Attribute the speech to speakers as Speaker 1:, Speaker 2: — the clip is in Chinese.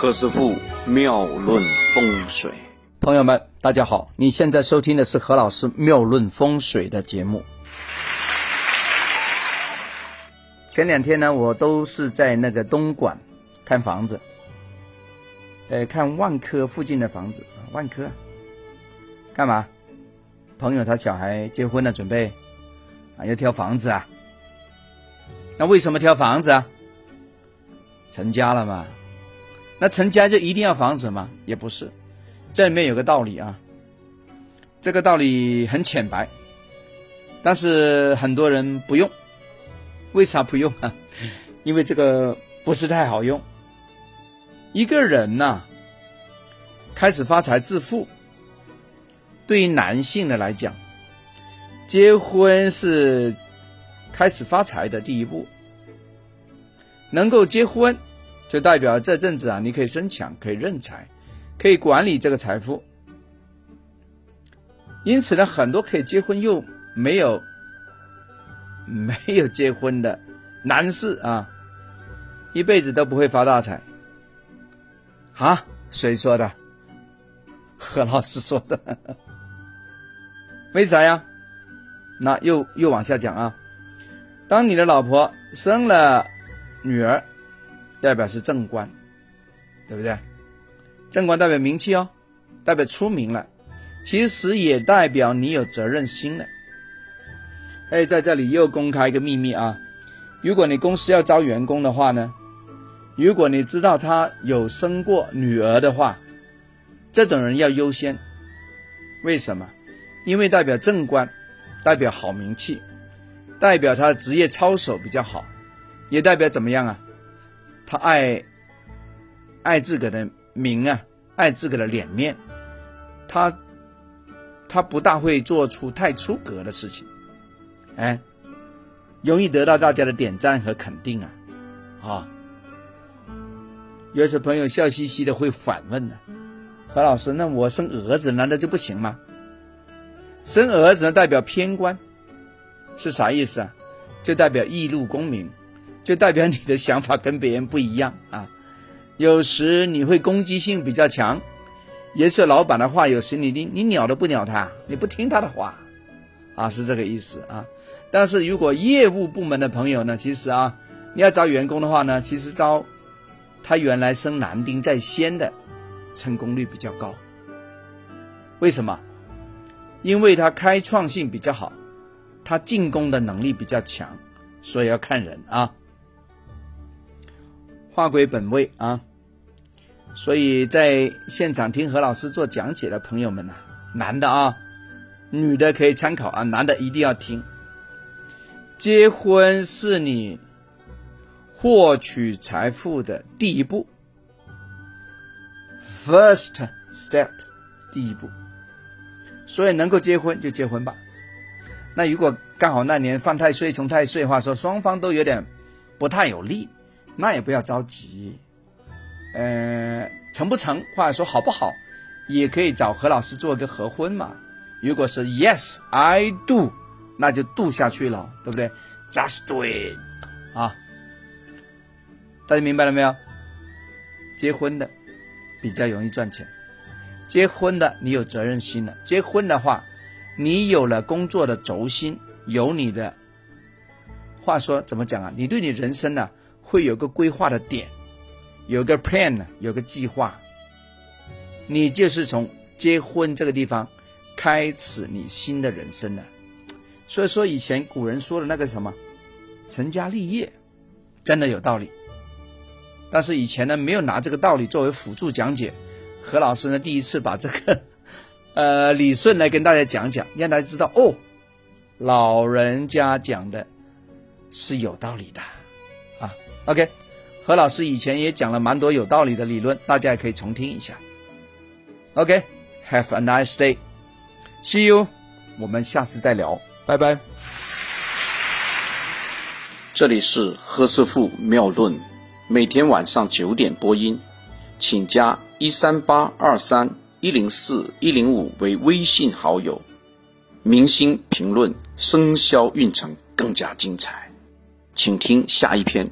Speaker 1: 何师傅妙论风水，
Speaker 2: 朋友们，大家好！你现在收听的是何老师妙论风水的节目。前两天呢，我都是在那个东莞看房子，呃，看万科附近的房子。万科干嘛？朋友他小孩结婚了，准备啊要挑房子啊。那为什么挑房子啊？成家了嘛？那成家就一定要房子吗？也不是，这里面有个道理啊。这个道理很浅白，但是很多人不用。为啥不用啊？因为这个不是太好用。一个人呐，开始发财致富，对于男性的来讲，结婚是开始发财的第一步。能够结婚。就代表这阵子啊，你可以生强，可以任财，可以管理这个财富。因此呢，很多可以结婚又没有 没有结婚的男士啊，一辈子都不会发大财。啊？谁说的？何老师说的。为啥呀？那又又往下讲啊。当你的老婆生了女儿。代表是正官，对不对？正官代表名气哦，代表出名了，其实也代表你有责任心了。哎，在这里又公开一个秘密啊！如果你公司要招员工的话呢，如果你知道他有生过女儿的话，这种人要优先。为什么？因为代表正官，代表好名气，代表他的职业操守比较好，也代表怎么样啊？他爱爱自个的名啊，爱自个的脸面，他他不大会做出太出格的事情，哎，容易得到大家的点赞和肯定啊，啊，有些朋友笑嘻嘻的会反问呢，何老师，那我生儿子难道就不行吗？生儿子代表偏官，是啥意思啊？就代表易路功名。就代表你的想法跟别人不一样啊，有时你会攻击性比较强，也是老板的话，有时你你你鸟都不鸟他，你不听他的话，啊，是这个意思啊。但是如果业务部门的朋友呢，其实啊，你要招员工的话呢，其实招他原来生男丁在先的，成功率比较高。为什么？因为他开创性比较好，他进攻的能力比较强，所以要看人啊。划归本位啊，所以在现场听何老师做讲解的朋友们呐，男的啊，女的可以参考啊，男的一定要听。结婚是你获取财富的第一步，first step，第一步。所以能够结婚就结婚吧。那如果刚好那年犯太岁冲太岁，话说双方都有点不太有利。那也不要着急，呃，成不成，或者说好不好，也可以找何老师做个合婚嘛。如果是 Yes I do，那就 do 下去了，对不对？Just do it 啊！大家明白了没有？结婚的比较容易赚钱，结婚的你有责任心了。结婚的话，你有了工作的轴心，有你的话说怎么讲啊？你对你人生呢？会有个规划的点，有个 plan 呢，有个计划。你就是从结婚这个地方开始你新的人生了。所以说，以前古人说的那个什么成家立业，真的有道理。但是以前呢，没有拿这个道理作为辅助讲解。何老师呢，第一次把这个 呃理顺来跟大家讲讲，让大家知道哦，老人家讲的是有道理的。OK，何老师以前也讲了蛮多有道理的理论，大家也可以重听一下。OK，Have a nice day，See you，我们下次再聊，拜拜。
Speaker 1: 这里是何师傅妙论，每天晚上九点播音，请加一三八二三一零四一零五为微信好友，明星评论生肖运程更加精彩，请听下一篇。